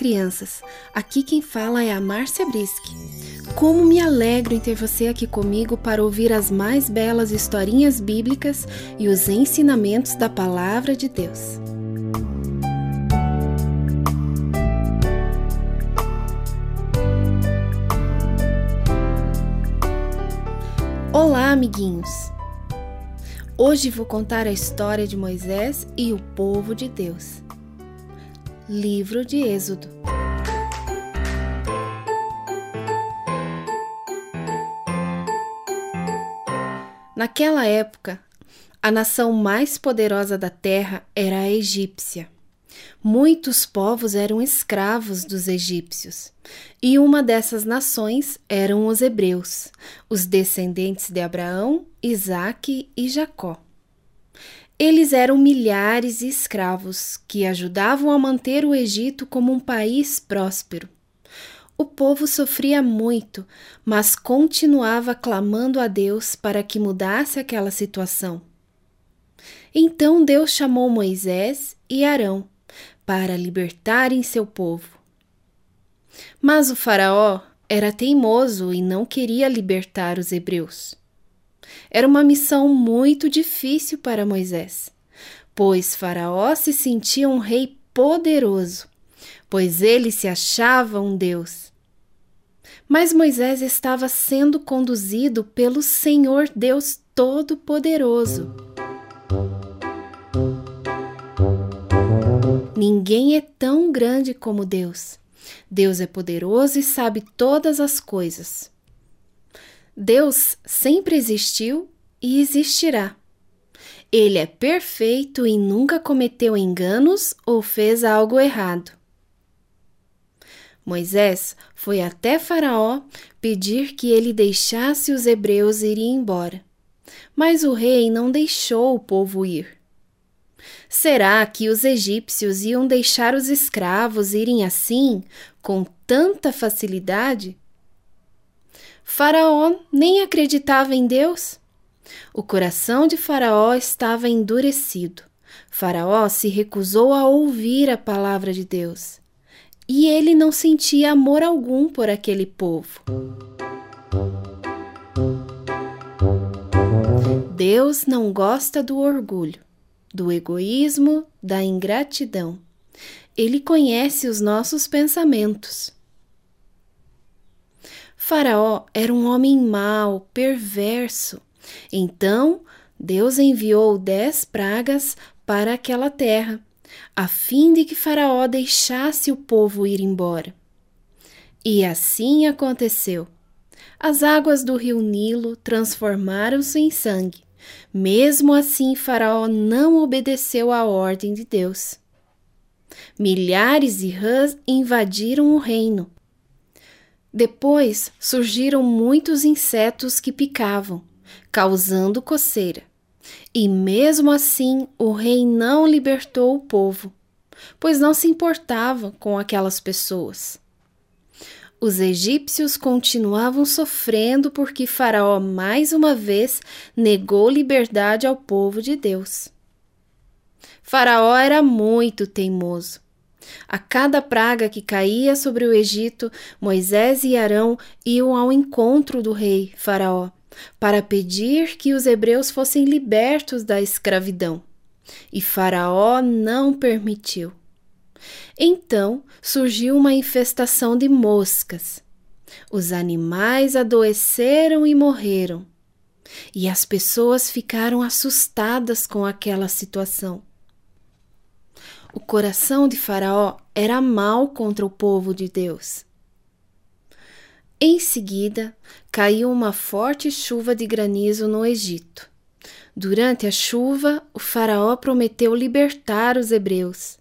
crianças! Aqui quem fala é a Márcia Brisque. Como me alegro em ter você aqui comigo para ouvir as mais belas historinhas bíblicas e os ensinamentos da Palavra de Deus. Olá, amiguinhos! Hoje vou contar a história de Moisés e o povo de Deus. Livro de Êxodo. Naquela época, a nação mais poderosa da terra era a egípcia. Muitos povos eram escravos dos egípcios, e uma dessas nações eram os hebreus, os descendentes de Abraão, Isaque e Jacó. Eles eram milhares de escravos que ajudavam a manter o Egito como um país próspero. O povo sofria muito, mas continuava clamando a Deus para que mudasse aquela situação. Então Deus chamou Moisés e Arão para libertarem seu povo. Mas o Faraó era teimoso e não queria libertar os hebreus. Era uma missão muito difícil para Moisés, pois Faraó se sentia um rei poderoso, pois ele se achava um Deus. Mas Moisés estava sendo conduzido pelo Senhor Deus Todo-Poderoso. Ninguém é tão grande como Deus. Deus é poderoso e sabe todas as coisas. Deus sempre existiu e existirá. Ele é perfeito e nunca cometeu enganos ou fez algo errado. Moisés foi até Faraó pedir que ele deixasse os hebreus irem embora. Mas o rei não deixou o povo ir. Será que os egípcios iam deixar os escravos irem assim, com tanta facilidade? Faraó nem acreditava em Deus. O coração de Faraó estava endurecido. Faraó se recusou a ouvir a palavra de Deus. E ele não sentia amor algum por aquele povo. Deus não gosta do orgulho, do egoísmo, da ingratidão. Ele conhece os nossos pensamentos. Faraó era um homem mau, perverso. Então Deus enviou dez pragas para aquela terra, a fim de que Faraó deixasse o povo ir embora. E assim aconteceu. As águas do rio Nilo transformaram-se em sangue. Mesmo assim, Faraó não obedeceu à ordem de Deus. Milhares de rãs invadiram o reino, depois surgiram muitos insetos que picavam, causando coceira. E mesmo assim o rei não libertou o povo, pois não se importava com aquelas pessoas. Os egípcios continuavam sofrendo porque Faraó mais uma vez negou liberdade ao povo de Deus. Faraó era muito teimoso a cada praga que caía sobre o Egito, Moisés e Arão iam ao encontro do rei Faraó para pedir que os hebreus fossem libertos da escravidão. E Faraó não permitiu. Então surgiu uma infestação de moscas. Os animais adoeceram e morreram. E as pessoas ficaram assustadas com aquela situação. O coração de Faraó era mau contra o povo de Deus. Em seguida, caiu uma forte chuva de granizo no Egito. Durante a chuva, o Faraó prometeu libertar os hebreus.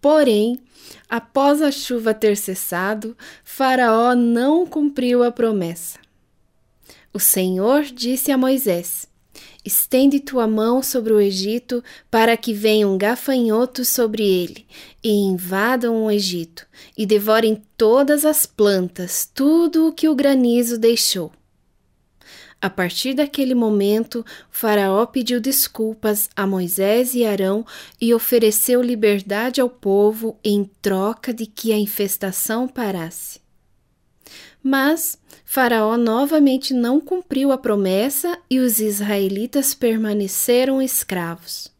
Porém, após a chuva ter cessado, Faraó não cumpriu a promessa. O Senhor disse a Moisés: Estende tua mão sobre o Egito, para que venham gafanhotos sobre ele, e invadam o Egito, e devorem todas as plantas, tudo o que o granizo deixou. A partir daquele momento, Faraó pediu desculpas a Moisés e Arão e ofereceu liberdade ao povo em troca de que a infestação parasse. Mas Faraó novamente não cumpriu a promessa e os israelitas permaneceram escravos.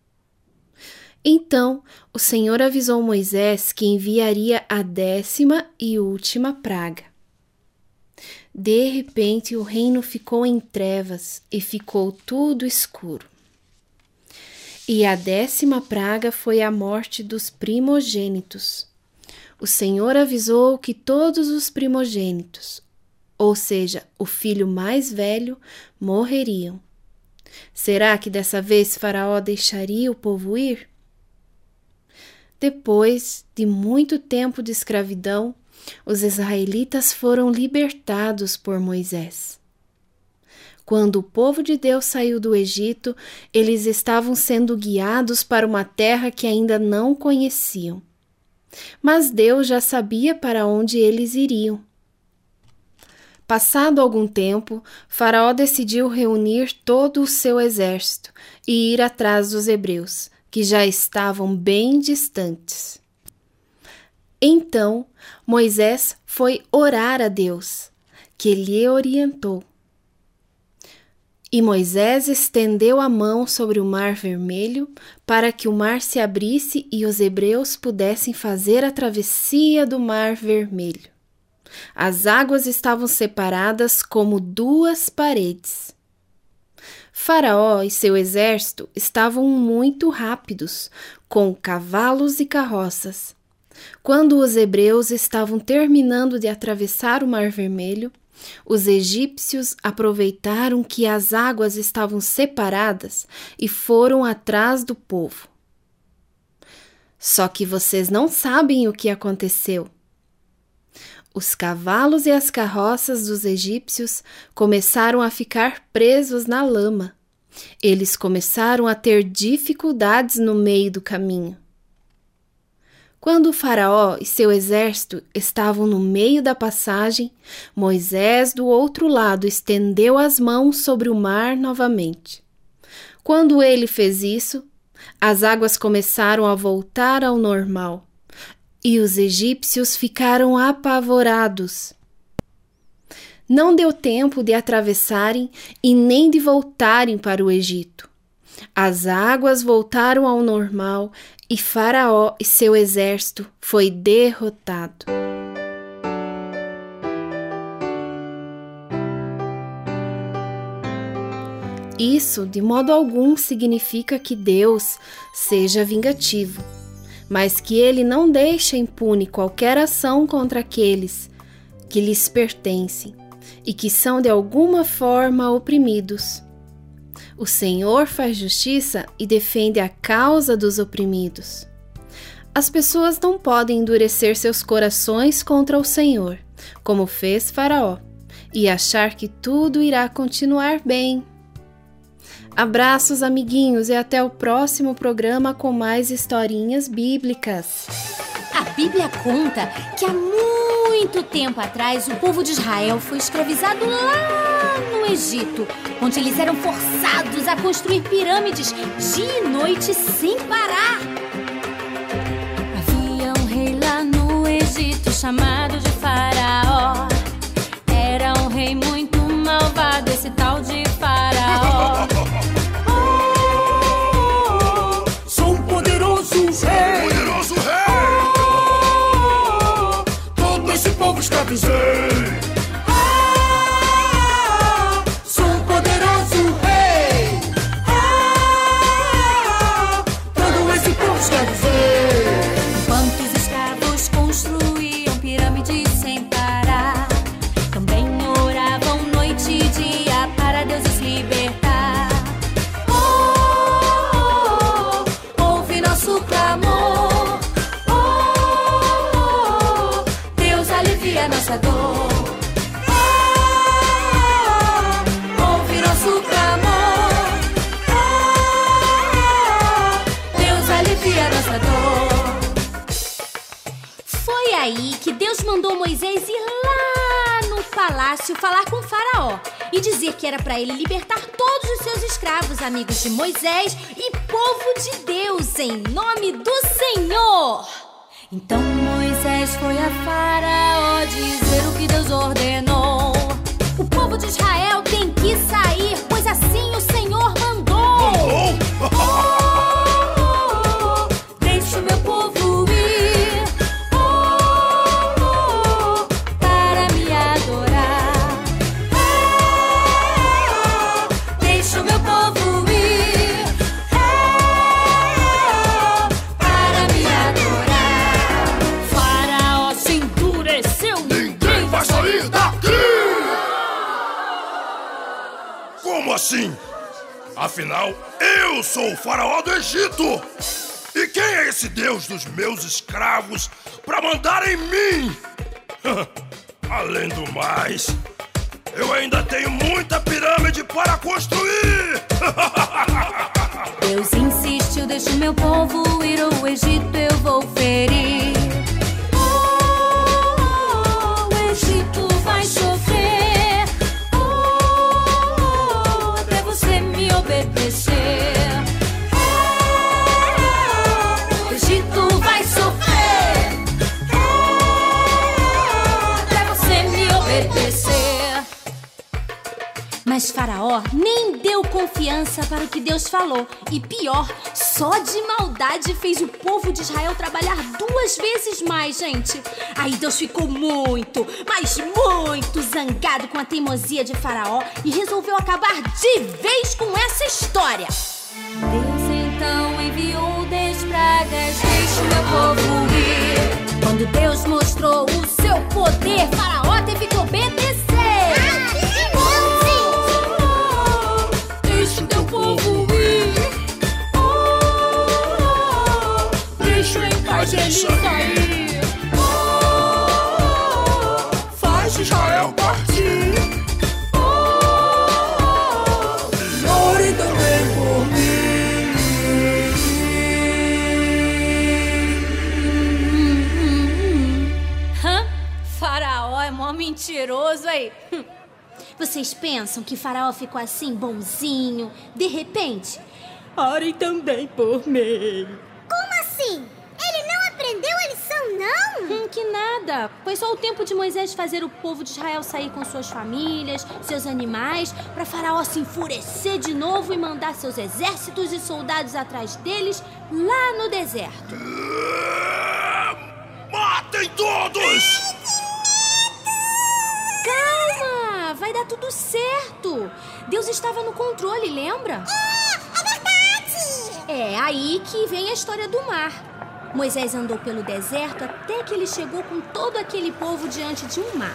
Então o Senhor avisou Moisés que enviaria a décima e última praga. De repente o reino ficou em trevas e ficou tudo escuro. E a décima praga foi a morte dos primogênitos. O Senhor avisou que todos os primogênitos, ou seja, o filho mais velho, morreriam. Será que dessa vez Faraó deixaria o povo ir? Depois de muito tempo de escravidão, os israelitas foram libertados por Moisés. Quando o povo de Deus saiu do Egito, eles estavam sendo guiados para uma terra que ainda não conheciam. Mas Deus já sabia para onde eles iriam. Passado algum tempo, Faraó decidiu reunir todo o seu exército e ir atrás dos hebreus, que já estavam bem distantes. Então Moisés foi orar a Deus, que lhe orientou. E Moisés estendeu a mão sobre o mar vermelho para que o mar se abrisse e os hebreus pudessem fazer a travessia do mar vermelho. As águas estavam separadas como duas paredes. Faraó e seu exército estavam muito rápidos, com cavalos e carroças. Quando os hebreus estavam terminando de atravessar o Mar Vermelho, os egípcios aproveitaram que as águas estavam separadas e foram atrás do povo. Só que vocês não sabem o que aconteceu. Os cavalos e as carroças dos egípcios começaram a ficar presos na lama. Eles começaram a ter dificuldades no meio do caminho. Quando o Faraó e seu exército estavam no meio da passagem, Moisés, do outro lado, estendeu as mãos sobre o mar novamente. Quando ele fez isso, as águas começaram a voltar ao normal e os egípcios ficaram apavorados. Não deu tempo de atravessarem e nem de voltarem para o Egito. As águas voltaram ao normal e Faraó e seu exército foi derrotado. Isso de modo algum significa que Deus seja vingativo mas que ele não deixa impune qualquer ação contra aqueles que lhes pertencem e que são de alguma forma oprimidos. O Senhor faz justiça e defende a causa dos oprimidos. As pessoas não podem endurecer seus corações contra o Senhor, como fez Faraó, e achar que tudo irá continuar bem. Abraços, amiguinhos, e até o próximo programa com mais historinhas bíblicas. A Bíblia conta que há muito tempo atrás o povo de Israel foi escravizado lá no Egito, onde eles eram forçados a construir pirâmides dia e noite sem parar. Havia um rei lá no Egito chamado palácio falar com Faraó e dizer que era para ele libertar todos os seus escravos, amigos de Moisés e povo de Deus, em nome do Senhor. Então Moisés foi a Faraó dizer o que Deus ordenou. O povo de Israel tem Assim? Afinal, eu sou o faraó do Egito! E quem é esse deus dos meus escravos para mandar em mim? Além do mais, eu ainda tenho muita pirâmide para construir! Deus insistiu, deixa o meu povo ir ao Egito, eu vou ferir. Confiança para o que Deus falou. E pior, só de maldade fez o povo de Israel trabalhar duas vezes mais, gente. Aí Deus ficou muito, mas muito zangado com a teimosia de Faraó e resolveu acabar de vez com essa história. Deus então enviou dez pragas, o meu povo ir. Quando Deus mostrou o seu poder, Faraó teve aí. Hum. Vocês pensam que Faraó ficou assim, bonzinho, de repente? Orem também por mim. Como assim? Ele não aprendeu a lição, não? Hum, que nada. Foi só o tempo de Moisés fazer o povo de Israel sair com suas famílias, seus animais, para Faraó se enfurecer de novo e mandar seus exércitos e soldados atrás deles lá no deserto. Matem todos! Tudo certo. Deus estava no controle, lembra? É verdade! É aí que vem a história do mar. Moisés andou pelo deserto até que ele chegou com todo aquele povo diante de um mar.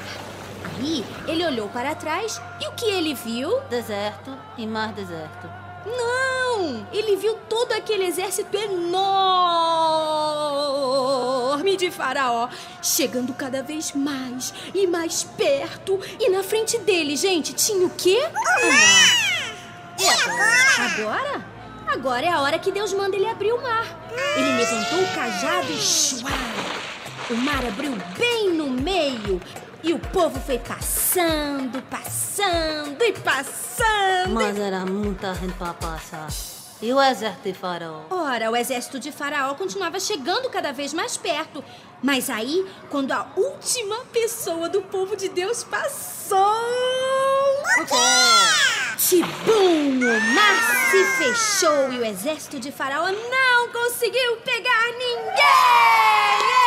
Aí ele olhou para trás e o que ele viu? Deserto e mar deserto. Não! Ele viu todo aquele exército enorme de Faraó chegando cada vez mais e mais perto. E na frente dele, gente, tinha o quê? E agora? Agora? Agora é a hora que Deus manda ele abrir o mar. Ele levantou o cajado e chuá! O mar abriu bem no meio. E o povo foi passando, passando e passando. Mas era muita gente para passar. E o exército de faraó? Ora, o exército de Faraó continuava chegando cada vez mais perto. Mas aí, quando a última pessoa do povo de Deus passou. Tibum! O mar se fechou e o exército de Faraó não conseguiu pegar ninguém!